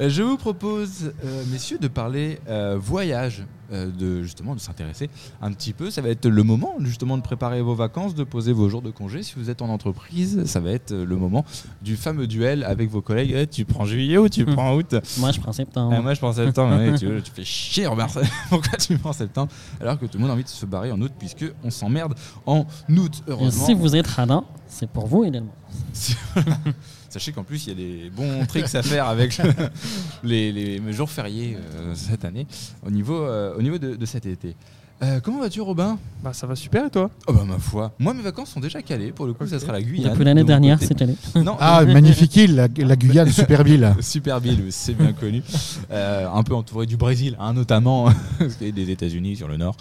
Euh, Je vous propose, euh, messieurs, de parler euh, voyage, euh, de justement de s'intéresser un petit peu. Ça va être le moment justement de préparer vos vacances, de poser vos jours de congé. Si vous êtes en entreprise, ça va être le moment du fameux duel avec vos collègues. Eh, tu prends juillet ou tu Hmm. prends août? Moi, je prends septembre. Ah, Moi, je prends septembre. Ouais, tu, tu fais chier, Robert. Pourquoi tu prends septembre? Alors que tout le monde a envie de se barrer en août puisque on s'emmerde en août. Et Heureusement. si vous êtes radin, c'est pour vous également. Sachez qu'en plus, il y a des bons tricks à faire avec les, les jours fériés euh, cette année au niveau, euh, au niveau de, de cet été. Euh, comment vas-tu, Robin? Bah ça va super et toi? Oh bah ma foi. Moi, mes vacances sont déjà calées. Pour le coup, ça sera la Guyane. Depuis l'année dernière, cette année. Non, Ah, magnifique île, la, la Guyane, super ville. Super Bill, c'est bien connu. Euh, un peu entouré du Brésil, hein, notamment, et des États-Unis sur le nord.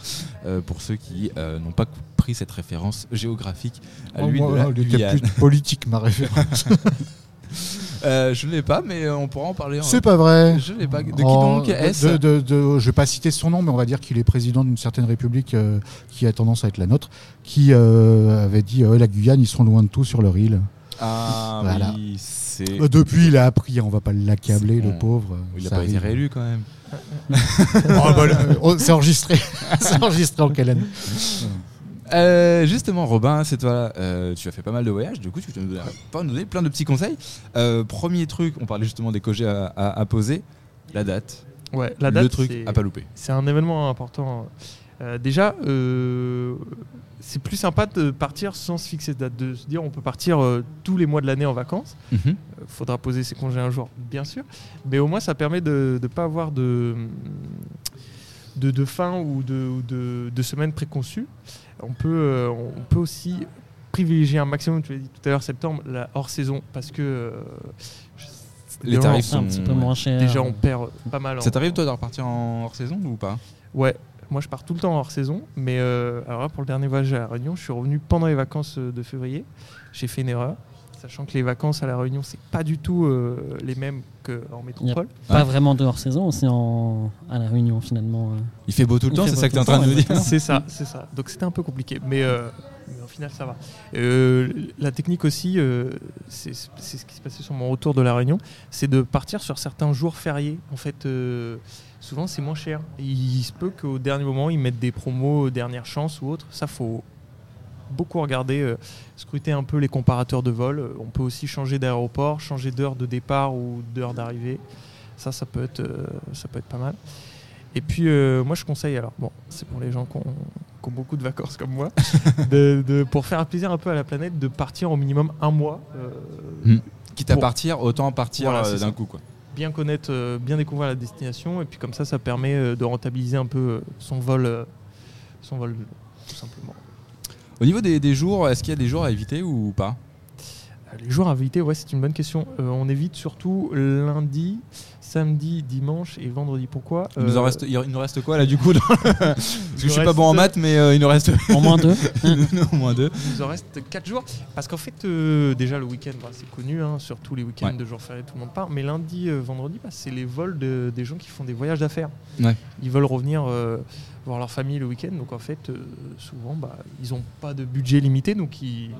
Euh, pour ceux qui euh, n'ont pas cette référence géographique à Oh, lui de moi, la elle était plus politique, ma référence. Euh, je ne l'ai pas, mais euh, on pourra en parler. en- C'est pas vrai. Je ne l'ai pas. De qui Oh, donc est-ce de, de- de- Je vais pas citer son nom, mais on va dire qu'il est président d'une certaine république euh, qui a tendance à être la nôtre, qui euh, avait dit la Guyane, ils sont loin de tout sur leur île. Ah Voilà. oui, depuis, il a appris, on va pas l'accabler, le pauvre. Il n'a Ça pas été réélu quand même. Oh, bah, c'est enregistré. c'est enregistré en quelle année? Euh, justement, Robin, c'est toi. euh, tu as fait pas mal de voyages. Du coup, tu peux nous donner, plein de petits conseils. Euh, premier truc, on parlait justement des congés à, à- à poser. La date. Ouais, la date le truc à pas louper. c'est un événement important. Déjà, c'est plus sympa de partir sans se fixer de date, de se dire on peut partir tous les mois de l'année en vacances. Euh, faudra poser ses congés un jour, bien sûr, mais au moins ça permet de ne pas avoir de, de, de fin ou de, de, de semaine préconçue. On peut, euh, on peut aussi privilégier un maximum, tu l'as dit tout à l'heure, septembre, la hors saison, parce que euh, Les tarifs C'est un sont- petit peu moins cher. Déjà, on perd pas mal. Ça en- t'arrive toi de repartir en hors saison ou pas? Ouais, moi je pars tout le temps hors saison, mais euh, alors là, pour le dernier voyage à La Réunion, je suis revenu pendant les vacances euh, de février. J'ai fait une erreur, sachant que les vacances à La Réunion, c'est pas du tout euh, les mêmes qu'en métropole. Pas vraiment de hors saison, aussi en... à la Réunion finalement. euh. Il fait beau tout le Il temps, c'est ça que tu es en train de nous dire. C'est ça, c'est ça. Donc c'était un peu compliqué, mais, euh, mais au final ça va. Euh, la technique aussi, euh, c'est c'est ce qui s'est passé sur mon retour de La Réunion, c'est de partir sur certains jours fériés. En fait, euh, souvent c'est moins cher. Il se peut qu'au dernier moment ils mettent des promos, dernière chance ou autre. Ça faut beaucoup regarder, euh, scruter un peu les comparateurs de vol. Euh, On peut aussi changer d'aéroport, changer d'heure de départ ou d'heure d'arrivée. Ça, ça peut être, euh, ça peut être pas mal. Et puis, euh, moi, je conseille, alors, bon, c'est pour les gens qui ont, qui ont beaucoup de vacances comme moi, de, de- pour faire plaisir un peu à la planète, de partir au minimum un mois. Hmm. Quitte à partir, autant partir Voilà, d'un coup. Quoi. bien connaître, bien découvrir la destination, et puis comme ça, ça permet de rentabiliser un peu son vol, son vol, tout simplement. Au niveau des, jours, est-ce qu'il y a des jours à éviter ou pas? Euh, Les jours à éviter, ouais, c'est une bonne question. Euh, on évite surtout lundi, samedi, dimanche et vendredi. Pourquoi il, nous en Euh, reste, il il nous reste quoi là du coup dans- Parce que je suis pas bon en maths, mais euh, il nous reste Au moins deux. au moins deux. Il nous en reste 4 jours. Parce qu'en fait, euh, déjà le week-end, bah, c'est connu, hein, surtout les week-ends Ouais. de jours fériés, tout le monde part. Mais lundi, euh, vendredi, bah, c'est les vols de- des gens qui font des voyages d'affaires. Ouais. Ils veulent revenir euh, voir leur famille le week-end. Donc en fait, euh, souvent, bah, ils n'ont pas de budget limité. Donc ils,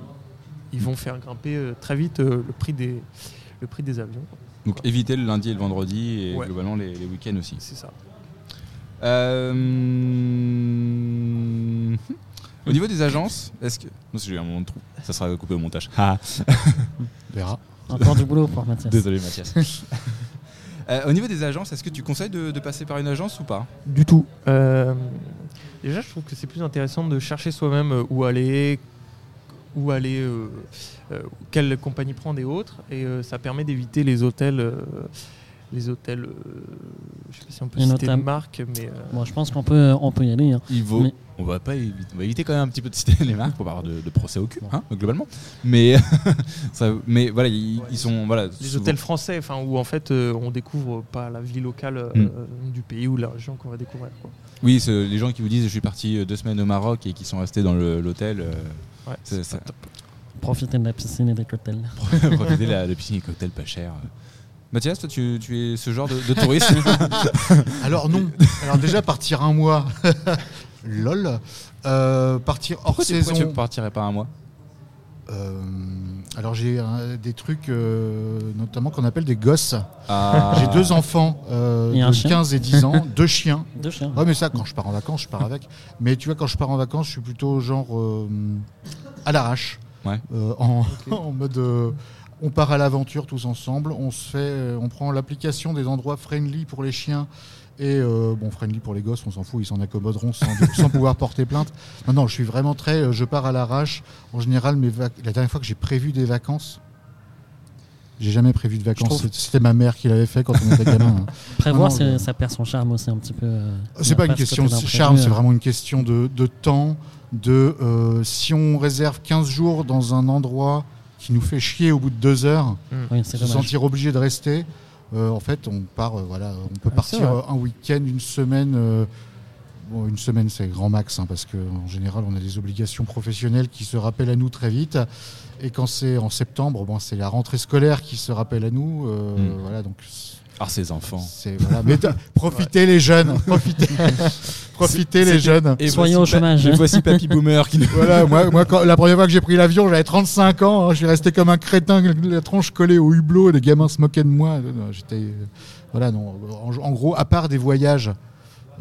ils vont faire grimper euh, très vite euh, le, prix des, le prix des avions. Donc éviter le lundi et le vendredi et Ouais. globalement les, les week-ends aussi. C'est ça. Euh, Au niveau des agences, est-ce que. Non, si j'ai eu un moment de trou, ça sera coupé au montage. Ah, On verra. Encore du boulot pour Mathias. désolé Mathias. Euh, au niveau des agences, est-ce que tu conseilles de, de passer par une agence ou pas? Du tout. Euh, déjà, je trouve que c'est plus intéressant de chercher soi-même où aller, où aller, euh, euh, quelle compagnie prendre et autres. Et euh, ça permet d'éviter les hôtels. Les hôtels, euh, je sais pas si on peut citer de notamment- marque, mais euh, Bon, je pense qu'on peut, on peut y aller. hein. Il vaut. Mais- On va pas éviter, on va éviter quand même un petit peu de citer les marques pour pas avoir de, de procès au cul, hein, globalement. Mais, ça- mais voilà, ils, Ouais, ils sont voilà. les souvent- hôtels français, enfin où en fait euh, on découvre pas la vie locale euh, Mm. du pays ou de la région qu'on va découvrir. quoi. Oui, c'est les gens qui vous disent je suis parti deux semaines au Maroc et qui sont restés dans le- l'hôtel. euh, Ouais, C'est- c'est ça- pas top. Profiter de la piscine et des cocktails. profiter de la, piscine et cocktail pas cher. Mathias, toi, tu, tu es ce genre de, de touriste Alors non. Alors déjà partir un mois, lol. Euh, partir hors Pourquoi tu, saison. pourquoi tu partirais pas un mois Euh, Alors j'ai euh, des trucs euh, notamment qu'on appelle des gosses. Ah. J'ai deux enfants euh, de chien 15 et 10 ans, deux chiens. Deux chiens. Ouais mais ça quand je pars en vacances je pars avec. Mais tu vois quand je pars en vacances je suis plutôt genre euh, à l'arrache. Ouais. Euh, en, en mode euh, on part à l'aventure tous ensemble, on se fait, euh, on prend l'application des endroits friendly pour les chiens et euh, bon friendly pour les gosses, on s'en fout, ils s'en accommoderont sans, sans pouvoir porter plainte. Non non, je suis vraiment très, euh, je pars à l'arrache. En général, mes vac- la dernière fois que j'ai prévu des vacances, j'ai jamais prévu de vacances. trouve- C'était- ma mère qui l'avait fait quand on était gamin. hein. Prévoir, non, c'est- ça perd son charme aussi un petit peu. euh, C'est il y a pas une question de charme, c'est vraiment une question de, de temps. De euh, si on réserve 15 jours dans un endroit qui nous fait chier au bout de deux heures, Oui, c'est se dommage. sentir obligé de rester. euh, en fait, on part, euh, voilà, on peut Ah, partir euh, un week-end, une semaine. euh, bon, une semaine, c'est grand max, hein, parce qu'en général, on a des obligations professionnelles qui se rappellent à nous très vite. Et quand c'est en septembre, bon, c'est la rentrée scolaire qui se rappelle à nous. euh, Mm. Voilà, donc Ah, ces enfants. voilà. Mais profitez les jeunes, profitez, profitez les jeunes. Et voici au chômage. et voici Papy Boomer qui nous. Voilà, moi, moi quand, la première fois que j'ai pris l'avion, j'avais 35 ans. hein, je suis resté comme un crétin, la tronche collée au hublot. Les gamins se moquaient de moi. Non, J'étais, euh, voilà, non. En, en gros, à part des voyages,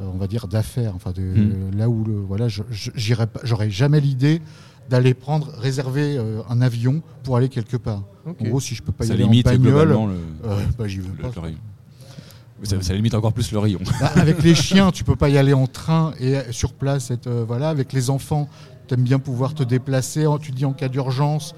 euh, on va dire d'affaires, enfin, de, Mm. là où le, voilà, j'aurais jamais l'idée d'aller prendre, réserver euh, un avion pour aller quelque part. En gros, si je peux pas y aller en limite bagnole, globalement le, euh, bah, j'y vais le- pas. le rayon. Ça, ça limite encore plus le rayon. Bah, avec les chiens, tu peux pas y aller en train et euh, sur place. Être, euh, voilà, avec les enfants, tu aimes bien pouvoir te déplacer. en- Tu te dis en cas d'urgence.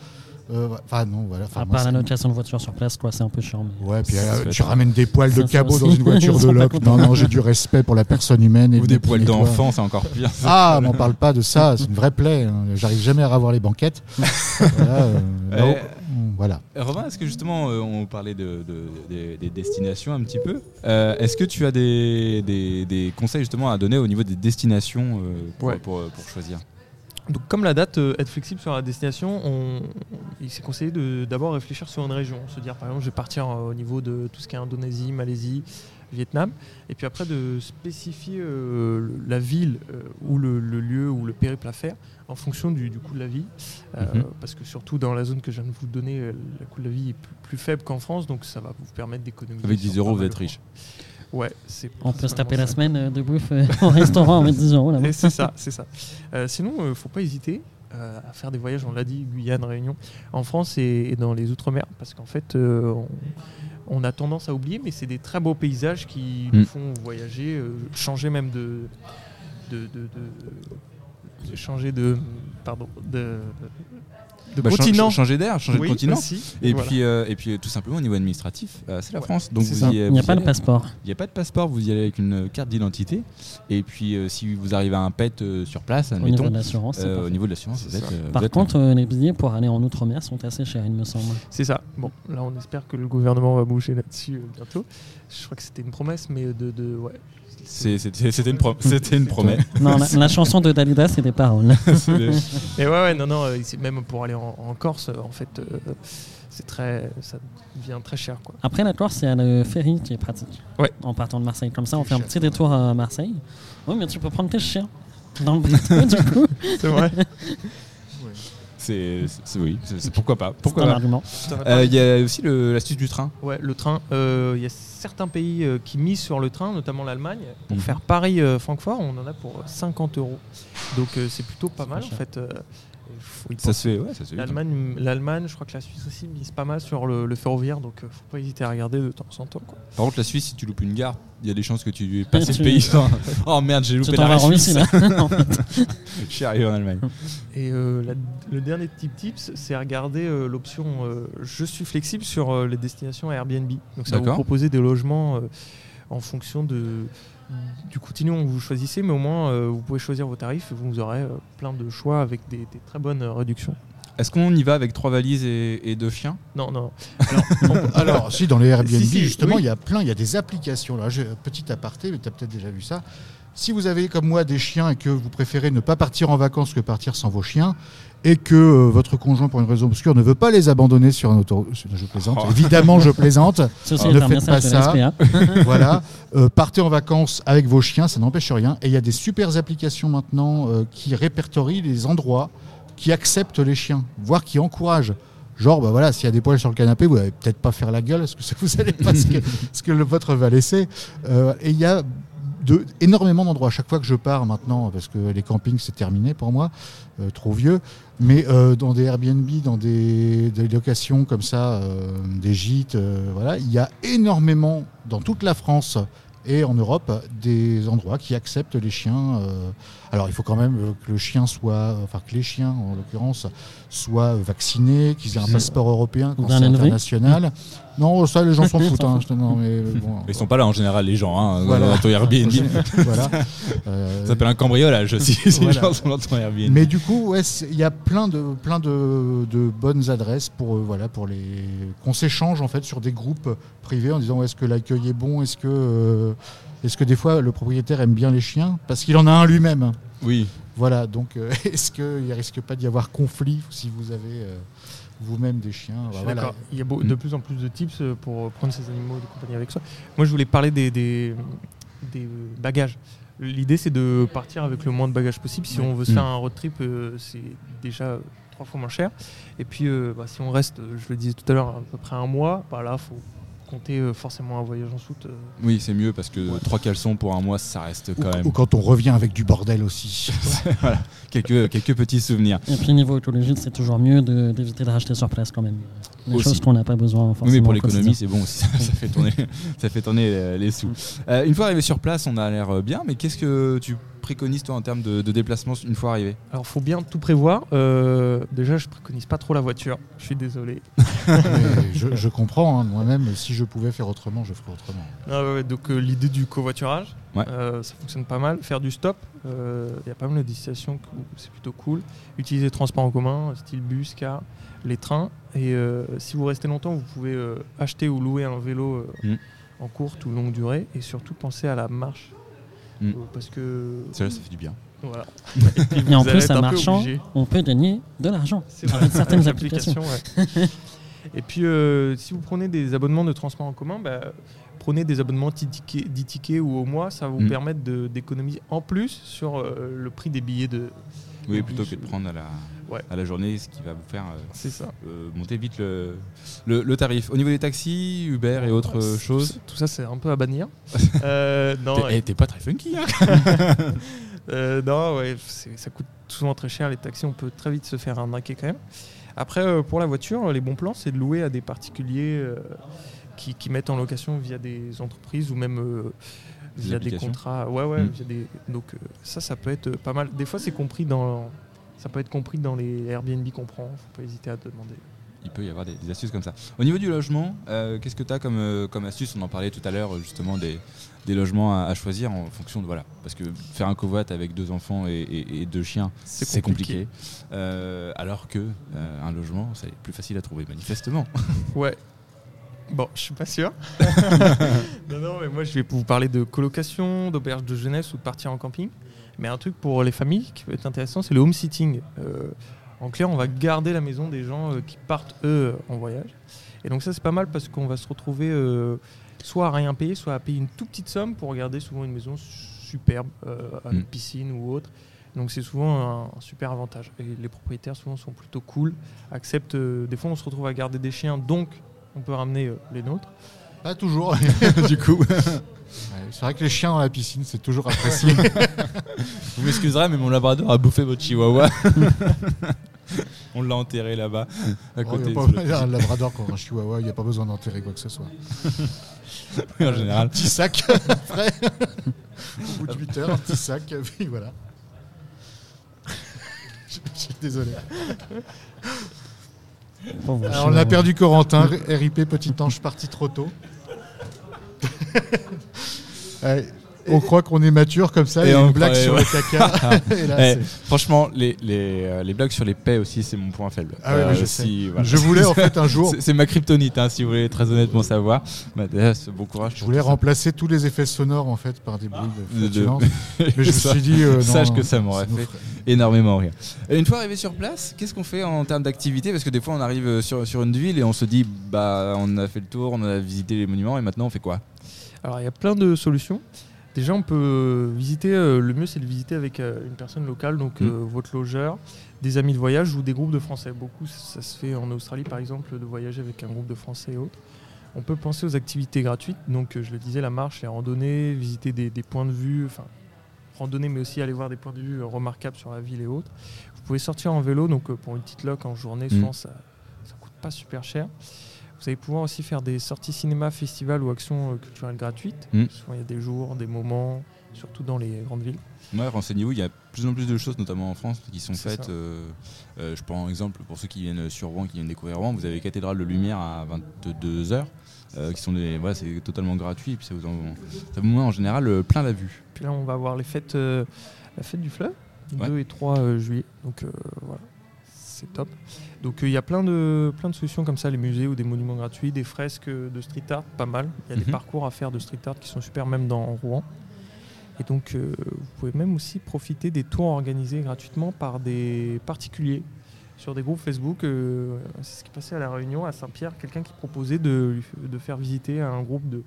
Euh, Enfin non, voilà. À moi, part la location de voiture sur place, quoi, c'est un peu chiant. mais- Ouais, puis euh, tu ramènes des poils de cabot dans une voiture de loc. Non, non, j'ai du respect pour la personne humaine. Et Ou des poils d'enfant, c'est encore pire. Ah, m'en parle pas de ça. C'est une vraie plaie. hein. J'arrive jamais à ravoir les banquettes. voilà. euh, non, voilà. Robin, est-ce que justement, euh, on parlait de, de- des- des destinations un petit peu Euh, Est-ce que tu as des, des- des conseils justement à donner au niveau des destinations euh, pour, Ouais. pour- pour choisir? Donc, comme la date, euh, être flexible sur la destination, on, il s'est conseillé de d'abord réfléchir sur une région. Se dire, par exemple, je vais partir euh, au niveau de tout ce qui est Indonésie, Malaisie, Vietnam. Et puis après, de spécifier euh, la ville ou le, le lieu ou le périple à faire en fonction du, du coût de la vie. Mhm. Parce que surtout dans la zone que je viens de vous donner, le coût de la vie est plus, plus faible qu'en France. Donc, ça va vous permettre d'économiser. Avec sur 10 euros, vous êtes riche. Ouais, c'est On peut se taper la semaine euh, de bouffe euh, au restaurant avec 10 euros. là C'est ça, c'est ça. Euh, sinon, euh, faut pas hésiter euh, à faire des voyages, on l'a dit, Guyane, Réunion, en France et, et dans les Outre-mer, parce qu'en fait, euh, on, on a tendance à oublier, mais c'est des très beaux paysages qui Mm. nous font voyager, euh, changer même de, de, de- de- changer de, pardon, de, de Bah, continent. Changer d'air, changer Oui, de continent. aussi. Et, Voilà. puis, euh, et puis euh, tout simplement au niveau administratif, euh, c'est la Ouais, France. Donc vous y, Il n'y a y pas de passeport. Il n'y a pas de passeport, vous y allez avec une carte d'identité. Et puis euh, si vous arrivez à un pet euh, sur place, Au niveau de l'assurance. euh, au niveau de l'assurance, vous C'est êtes. ça. euh, vous Par êtes- contre, euh, les billets pour aller en Outre-mer sont assez chers, il me semble. C'est ça. Bon, là, on espère que le gouvernement va bouger là-dessus euh, bientôt. Je crois que c'était une promesse, mais de, de ouais. C'était une, pro- c'était une promesse. Non, la, la chanson de Dalida, c'est des paroles. Mais ouais, ouais, non, non, euh, même pour aller en, en Corse, euh, en fait, euh, c'est très, ça devient très cher, quoi. Après la Corse, il y a le ferry qui est pratique. Ouais. En partant de Marseille. Comme ça, on fait un petit détour à Marseille. Oui, mais tu peux prendre tes chiens dans le bateau, du coup. C'est vrai. C'est oui, c'est- pourquoi pas. C'est Pourquoi un pas. argument. Euh, Il y a aussi l'astuce du train. Ouais, le train. euh, Il y a certains pays euh, qui misent sur le train, notamment l'Allemagne. Pour Mhm. faire Paris-Francfort, on en a pour 50 euros. Donc euh, c'est plutôt pas mal, pas en fait. Faut Ça se fait, ouais, ça se fait. L'Allemagne, l'Allemagne, je crois que la Suisse aussi mise pas mal sur le, le ferroviaire, donc euh, faut pas hésiter à regarder de temps en temps. Quoi. Par contre, la Suisse, si tu loupes une gare, il y a des chances que tu tu- le pays. Oh merde, j'ai loupé la Suisse. Là. Je suis arrivé en Allemagne. Et euh, la- le dernier tip tips, c'est à regarder euh, l'option euh, Je suis flexible sur euh, les destinations Airbnb. Donc ça va vous proposer des logements euh, en fonction de, du continuum que vous choisissez, mais au moins euh, vous pouvez choisir vos tarifs et vous aurez euh, plein de choix avec des, des très bonnes euh, réductions. Est-ce qu'on y va avec trois valises et, et deux chiens? Non, non. Alors, si, dans les Airbnb, Si, si, justement, oui. il y a plein, il y a des applications. Là, j'ai un petit aparté, mais tu as peut-être déjà vu ça. Si vous avez, comme moi, des chiens et que vous préférez ne pas partir en vacances que partir sans vos chiens, et que euh, votre conjoint, pour une raison obscure, ne veut pas les abandonner sur un autoroute. Je plaisante. Oh. Évidemment, je plaisante. Ceci Ne faites pas ça. SPA. voilà. Euh, partez en vacances avec vos chiens, ça n'empêche rien. Et il y a des super applications maintenant euh, qui répertorient les endroits qui acceptent les chiens, voire qui encouragent. Genre, bah voilà, s'il y a des poils sur le canapé, vous n'allez peut-être pas faire la gueule, parce que ça vous allez pas ce que, ce que le vôtre va laisser. Et il y a énormément d'endroits. À chaque fois que je pars maintenant, parce que les campings c'est terminé pour moi, euh, trop vieux, mais euh, dans des Airbnb, dans des, locations comme ça, euh, des gîtes, voilà, il y a énormément dans toute la France et en Europe des endroits qui acceptent les chiens. Euh, alors il faut quand même euh, que le chien soit, enfin que les chiens en l'occurrence soient vaccinés, qu'ils aient un passeport européen quand c'est international. Non, ça les gens s'en Ils foutent. hein, non, mais, bon, Ils sont pas là en général, les gens, hein, Voilà. dans ton Airbnb. voilà. Euh, Ça s'appelle un cambriolage aussi, si les gens sont dans ton Airbnb. Mais du coup, ouais, il y a plein de, plein de, de bonnes adresses pour, euh, voilà, pour les qu'on s'échange en fait sur des groupes privés en disant ouais, est-ce que l'accueil est bon, est-ce que, euh, est-ce que des fois le propriétaire aime bien les chiens? Parce qu'il en a un lui-même. Oui, Voilà, donc euh, est-ce qu'il ne risque pas d'y avoir conflit si vous avez euh, vous-même des chiens? Je Bah, suis voilà. d'accord. Il y a beau- Mm. de plus en plus de tips euh, pour prendre ces animaux de compagnie avec soi. Moi, je voulais parler des, des, des bagages. L'idée, c'est de partir avec le moins de bagages possible. Si on veut se Mm. faire un road trip, euh, c'est déjà trois fois moins cher. Et puis, euh, bah, si on reste, je le disais tout à l'heure, à peu près un mois, bah, là, il faut compter euh, forcément un voyage en soute. euh. oui, c'est mieux parce que Ouais. trois caleçons pour un mois, ça reste Ou, quand même ou quand on revient avec du bordel aussi. voilà, quelques, quelques petits souvenirs. Et puis niveau écologie, c'est toujours mieux d'éviter de, racheter sur place quand même. Des Aussi. choses qu'on n'a pas besoin forcément. Oui, mais pour l'économie, c'est bon aussi. Ça, fait tourner, ça fait tourner euh, les sous. Euh, une fois arrivé sur place, on a l'air bien, mais qu'est-ce que tu préconises toi en termes de, de déplacement une fois arrivé Alors, faut bien tout prévoir. Euh, déjà, je préconise pas trop la voiture. Je suis désolé. Je, je comprends, hein, moi-même, si je pouvais faire autrement, je ferais autrement. Ah ouais, donc euh, l'idée du covoiturage, Ouais. euh, ça fonctionne pas mal. Faire du stop, euh, il y a pas mal de destinations où c'est plutôt cool. Utiliser les transports en commun, style bus, car, les trains. Et euh, si vous restez longtemps, vous pouvez euh, acheter ou louer un vélo euh, Mm. en courte ou longue durée. Et surtout penser à la marche. Mm. Euh, parce que. C'est vrai, ça fait du bien. Voilà. Et, puis Et en plus, en marchant, on peut gagner de l'argent C'est vrai. avec certaines Avec applications. l'application, ouais. Et puis, euh, si vous prenez des abonnements de transport en commun, bah, prenez des abonnements 10 tickets, 10 tickets ou au mois, ça va vous Mm. permettre de- d'économiser en plus sur euh, le prix des billets de. Oui, plutôt que de prendre à la, Ouais. à la journée, ce qui va vous faire euh, ça. euh, monter vite le, le, le tarif. Au niveau des taxis, Uber et autres euh, choses, Tout ça, c'est un peu à bannir. Euh, t'es eh, t'es pas très funky. Hein non, ouais, ça coûte souvent très cher. Les taxis, on peut très vite se faire arnaquer quand même. Après, pour la voiture, les bons plans, c'est de louer à des particuliers qui, qui mettent en location via des entreprises ou même via des contrats. Ouais, ouais. Mm. via des... Donc ça, ça peut être pas mal. Des fois, c'est compris dans. Ça peut être compris dans les Airbnb qu'on prend. Faut pas hésiter à demander. Il peut y avoir des, des astuces comme ça. Au niveau du logement, euh, qu'est-ce que tu as comme, euh, comme astuce? On en parlait tout à l'heure, euh, justement, des, des logements à, à choisir en fonction de. Voilà. Parce que faire un covoit avec deux enfants et, et- et deux chiens, C'est compliqué. compliqué. Euh, alors que un logement, c'est plus facile à trouver, manifestement. Ouais. Bon, je suis pas sûr. non, non, mais moi je vais vous parler de colocation, d'auberge de jeunesse ou de partir en camping. Mais un truc pour les familles qui peut être intéressant, c'est le home sitting. Euh, en clair, on va garder la maison des gens euh, qui partent eux en voyage. Et donc ça c'est pas mal parce qu'on va se retrouver euh, soit à rien payer, soit à payer une toute petite somme pour regarder souvent une maison superbe avec Mm. piscine ou autre. Donc c'est souvent un, un super avantage. Et les propriétaires souvent sont plutôt cool, acceptent. euh, des fois on se retrouve à garder des chiens, donc on peut ramener euh, les nôtres. Pas toujours. du coup, c'est vrai que les chiens dans la piscine, c'est toujours apprécié. vous m'excuserez, mais mon labrador a bouffé votre chihuahua. On l'a enterré là-bas, à Oh, côté. y a un labrador quand un chihuahua, il n'y a pas besoin d'enterrer quoi que ce soit. en Un général. petit sac frais. Au bout de 8 heures, un petit sac, puis voilà. Je suis désolé. Alors, on a perdu Corentin, RIP Petit Ange parti trop tôt. Ouais, on croit qu'on est mature comme ça, Et et on blague sur ouais. le caca. Et là, Eh, franchement, les, les, euh, les blagues sur les paix aussi, c'est mon point faible. Ah oui, je si, voilà. Je voulais en fait un jour, C'est- ma kryptonite, hein, si vous voulez très honnêtement savoir. Bah, bon courage. je voulais remplacer tous les effets sonores en fait par des bruits de De- de-. Mais je me suis dit, euh, non, sache que ça m'aurait fait énormément rire. Et une fois arrivé sur place, qu'est-ce qu'on fait en termes d'activité? Parce que des fois, on arrive euh, sur, sur une ville et on se dit, bah, on a fait le tour, on a visité les monuments et maintenant, on fait quoi? Alors il y a plein de solutions. Déjà, on peut visiter, euh, le mieux c'est de visiter avec euh, une personne locale, donc Mm. euh, votre logeur, des amis de voyage ou des groupes de Français. Beaucoup, ça se fait en Australie par exemple, de voyager avec un groupe de Français et autres. On peut penser aux activités gratuites, donc je le disais, la marche, les randonnées, visiter des, des points de vue, enfin randonner, mais aussi aller voir des points de vue remarquables sur la ville et autres. Vous pouvez sortir en vélo, donc pour une petite loc en journée, souvent ça, ça coûte pas super cher. Vous allez pouvoir aussi faire des sorties cinéma, festivals ou actions euh, culturelles gratuites. Mm. Souvent il y a des jours, des moments, surtout dans les grandes villes. Ouais, renseignez-vous, il y a de plus en plus de choses, notamment en France, qui sont faites. euh, euh, je prends un exemple pour ceux qui viennent sur Rouen, qui viennent découvrir Rouen. Vous avez Cathédrale de Lumière à 22h, qui sont des. Voilà, c'est totalement gratuit, et puis ça vous, en- ça vous met en général plein la vue. Puis là on va avoir les fêtes, la fête du fleuve, Ouais. 2 et 3 euh, juillet. Donc voilà, c'est top. Donc euh, il y a plein de, plein de solutions comme ça, les musées ou des monuments gratuits, des fresques de street art, pas mal. Il y a Mhm. des parcours à faire de street art qui sont super même dans Rouen. Et donc euh, vous pouvez même aussi profiter des tours organisés gratuitement par des particuliers sur des groupes Facebook. euh, c'est ce qui passait à la Réunion, à Saint-Pierre, quelqu'un qui proposait de, de faire visiter à un groupe de,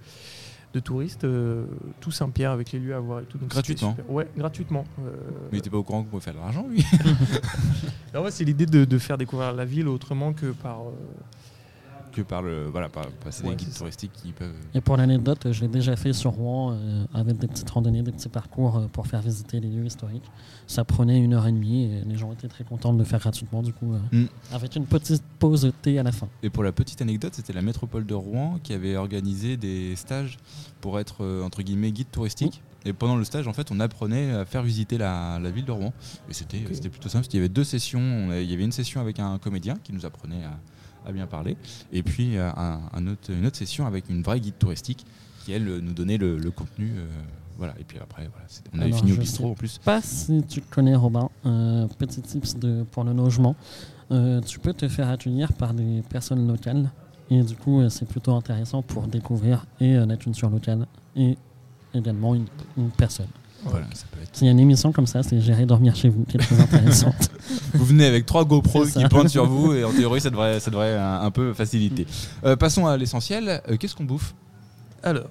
de touristes euh, tout Saint-Pierre avec les lieux à voir et tout. Donc, Gratuitement. Ouais, gratuitement. Euh, Mais il pas au courant qu'on pouvait faire de l'argent, lui. ouais, c'est l'idée de, de faire découvrir la ville autrement que par. Que par le. Voilà, par passer Ouais, des guides touristiques qui peuvent. Et pour l'anecdote, je l'ai déjà fait sur Rouen euh, avec des petites randonnées, des petits parcours euh, pour faire visiter les lieux historiques. Ça prenait une heure et demie et les gens étaient très contents de le faire gratuitement, du coup, euh, Mm. avec une petite pause thé à la fin. Et pour la petite anecdote, c'était la métropole de Rouen qui avait organisé des stages pour être entre guillemets guide touristique. Et pendant le stage, en fait, on apprenait à faire visiter la, la ville de Rouen. Et c'était plutôt simple parce qu'il y avait deux sessions. Il y avait une session avec un comédien qui nous apprenait à, à bien parler. Et puis euh, un, un autre, une autre session avec une vraie guide touristique qui, elle, nous donnait le, le contenu. euh, voilà. Et puis après, voilà, on avait Alors, fini au bistrot en plus. pas si tu connais Robin, euh, petit tips de, pour le logement. Euh, tu peux te faire accueillir par des personnes locales et du coup euh, c'est plutôt intéressant pour découvrir et euh, la culture locale et également une, une personne. Voilà, ça peut être. S'il y a une émission comme ça, c'est Gérer dormir chez vous qui est très intéressante. Vous venez avec trois GoPro qui pointent sur vous et en théorie, ça devrait, ça devrait un, un peu faciliter. Euh, passons à l'essentiel. Euh, Qu'est-ce qu'on bouffe? Alors,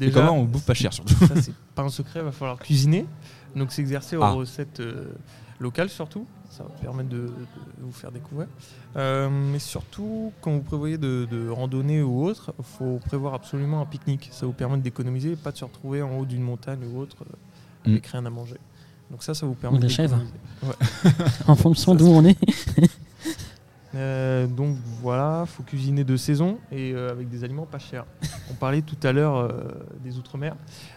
Et déjà, comment on bouffe pas cher surtout ça c'est pas un secret, il va falloir cuisiner. Donc s'exercer aux Ah. recettes euh, locales surtout. Ça va permettre de, de vous faire découvrir. Euh, mais surtout, quand vous prévoyez de, de randonner ou autre, il faut prévoir absolument un pique-nique. Ça vous permet d'économiser et pas de se retrouver en haut d'une montagne ou autre euh. Avec rien à manger. Donc ça, ça vous permet chèvres. d'économiser. en fonction d'où on est. Euh, donc voilà, faut cuisiner de saison et euh, avec des aliments pas chers. On parlait tout à l'heure euh, des outre-mer.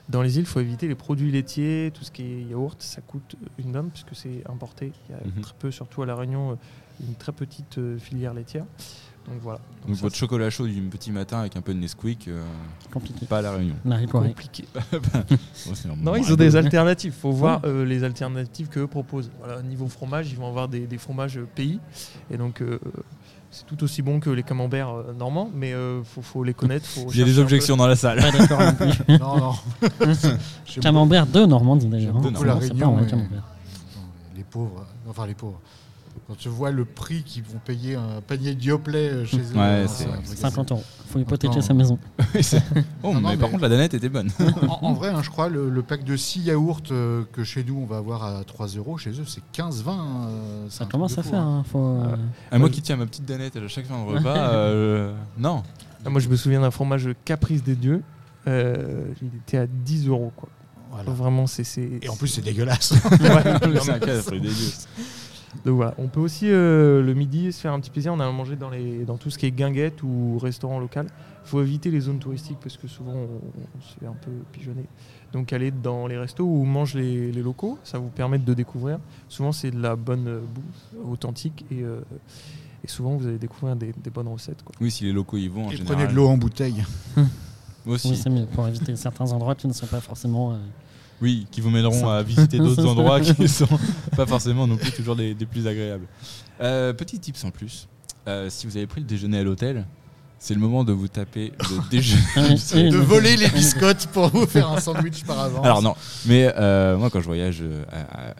Dans les îles, il faut éviter les produits laitiers, tout ce qui est yaourt, ça coûte une dame puisque c'est importé. Il y a Mhm. très peu, surtout à La Réunion, une très petite euh, filière laitière. Donc voilà. Donc Donc ça, votre chocolat chaud du petit matin avec un peu de Nesquik, euh, Compliqué. pas à la réunion. Compliqué. Non, ils ont des alternatives. Il faut voir euh, les alternatives qu'eux proposent. Voilà, niveau fromage, ils vont avoir des, des fromages euh, pays. Et donc, euh, c'est tout aussi bon que les camemberts euh, normands, mais il faut, faut les connaître. Il y a des objections dans la salle. Pas d'accord non plus. Non, non. J'aime Camembert de Normandie d'ailleurs. Hein. beaucoup la Sinon, c'est pas Réunion, un mais- camembert. Non, Les pauvres, enfin les pauvres. Quand tu vois le prix qu'ils vont payer un panier de Yoplait euh, chez eux, Ouais, non, c'est- un truc 50 euros. Faut hypothéquer Attends. sa maison. Oui, oh, Non, non, mais par contre, la danette était bonne. en, en vrai, hein, je crois, le, le pack de 6 yaourts euh, que chez nous on va avoir à 3 euros, chez eux c'est 15-20. euh, c'est Ça commence à faire. hein. hein. Faut, euh, Ah, moi qui tiens ma petite danette à chaque fin de repas, euh, non. Ah, moi, je me souviens d'un fromage Caprice des Dieux. Euh, il était à 10 euros. Quoi. Voilà. Vraiment, c'est. c'est- Et en plus, c'est dégueulasse. Ouais, non, Donc voilà, on peut aussi euh, le midi se faire un petit plaisir en allant manger dans, les, dans tout ce qui est guinguette ou restaurant local. Il faut éviter les zones touristiques parce que souvent on, on se fait un peu pigeonner. Donc aller dans les restos où mangent les, les locaux, ça vous permet de découvrir. Souvent c'est de la bonne euh, bouffe authentique et, euh, et souvent vous allez découvrir des, des bonnes recettes. Quoi. Oui, si les locaux y vont en Et général. prenez de l'eau en bouteille. Moi aussi. Oui, c'est mieux pour éviter certains endroits qui ne sont pas forcément. euh, Oui, qui vous mèneront à visiter d'autres endroits qui sont pas forcément non plus toujours des, des plus agréables. Euh, petit tips en plus, Euh, si vous avez pris le déjeuner à l'hôtel, c'est le moment de vous taper le déjeuner. et- De voler les biscottes pour vous faire un sandwich par avance. Alors non, mais euh, moi quand je voyage euh,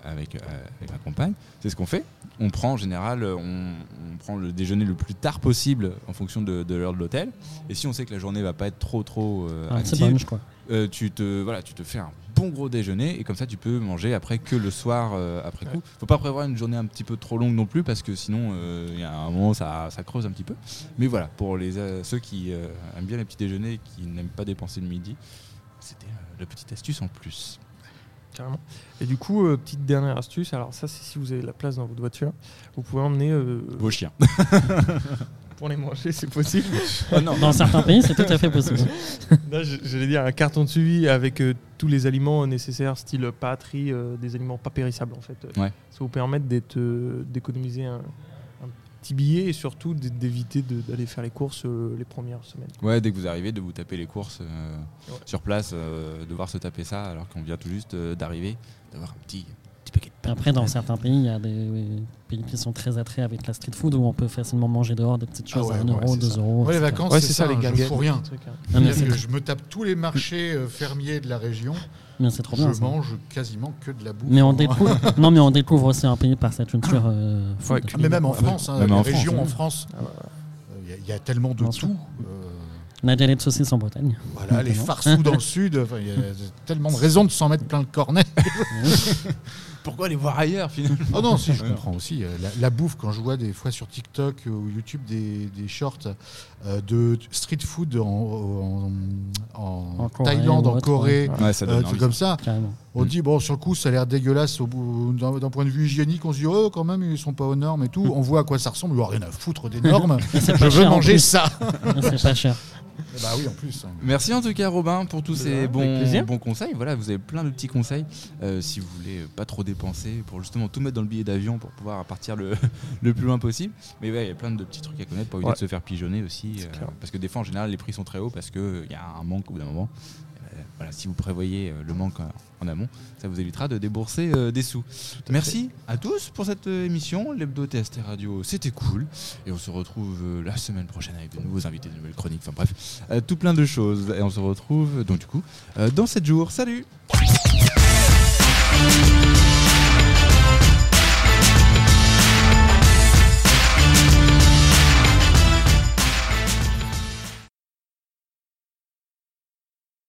avec, euh, avec ma compagne, c'est ce qu'on fait. On prend en général, on, on prend le déjeuner le plus tard possible en fonction de, de l'heure de l'hôtel. Et si on sait que la journée va pas être trop trop euh, Ah, c'est active, bon, je crois. Euh, tu te voilà, tu te fais un bon gros déjeuner et comme ça tu peux manger après que le soir euh, après coup. Faut pas prévoir une journée un petit peu trop longue non plus parce que sinon euh, il y a un moment ça, ça creuse un petit peu. Mais voilà, pour les, ceux qui aiment bien les petits déjeuners et qui n'aiment pas dépenser le midi, c'était la petite astuce en plus. Carrément. Et du coup, euh, petite dernière astuce, alors ça c'est si vous avez la place dans votre voiture, vous pouvez emmener euh, Vos chiens. pour les manger, c'est possible. Oh non, Dans certains pays, c'est tout à fait possible. Là, je- j'allais dire un carton de suivi avec euh, tous les aliments nécessaires, style pâtes, riz, euh, des aliments pas périssables en fait. Euh, Ouais. Ça vous permet d'être, euh, d'économiser un, un petit billet et surtout d'éviter d'aller faire les courses euh, les premières semaines. Ouais, dès que vous arrivez, de vous taper les courses euh, Ouais. sur place, euh, devoir se taper ça alors qu'on vient tout juste euh, d'arriver, d'avoir un petit, petit paquet de pain. Après, dans certains pays, il y a des pays qui sont très attraits avec la street food où on peut facilement manger dehors des petites Ah choses ouais, à 1 ouais, euro, c'est 2 ça. euros. Ouais, les vacances, Ouais, c'est ça, les gagnettes. Je fous rien. hein. Ah, mais je me tape tous les marchés euh, fermiers de la région. mais c'est trop je bien. ça. mange quasiment que de la bouffe. Mais on découvre, non, mais on découvre aussi un pays par sa culture. euh, food. Ouais, Ah, mais même en Ouais, France, hein, même les en France, régions oui. en France, Ah ouais. euh, il y a- il y, a tellement de tout. euh, La galette de saucisse en Bretagne. voilà, les farceaux dans le sud, il y a tellement de raisons de s'en mettre plein le cornet. Pourquoi aller voir ailleurs finalement Oh non, si, je comprends aussi. euh, La, la bouffe, quand je vois des fois sur TikTok ou YouTube des, des shorts euh, de street food en, en- en En Corée Thaïlande, en Corée, ouais. Ça euh, comme ça, Carrément. on dit, bon, sur le coup, ça a l'air dégueulasse au bout- d'un point de vue hygiénique. On se dit, oh, quand même, ils sont pas aux normes et tout. On voit à quoi ça ressemble. Il rien à foutre des normes. Je veux cher manger ça. C'est pas cher. Bah oui, en plus. hein. Merci en tout cas Robin pour tous ces bons, conseils. Voilà, vous avez plein de petits conseils euh, si vous voulez euh, pas trop dépenser pour justement tout mettre dans le billet d'avion pour pouvoir partir le, le plus loin possible. Mais ouais, il y a plein de petits trucs à connaître pour éviter Ouais. de se faire pigeonner aussi. Euh, parce que des fois en général les prix sont très hauts parce qu'il y a un manque au bout d'un moment. Voilà, si vous prévoyez euh, le manque en, amont, ça vous évitera de débourser euh, des sous. à Merci à tous pour cette euh, émission. L'hebdo TST Radio, c'était cool. Et on se retrouve la semaine prochaine avec de nouveaux invités, de nouvelles chroniques. Enfin bref, euh, tout plein de choses. Et on se retrouve donc du coup dans 7 jours. Salut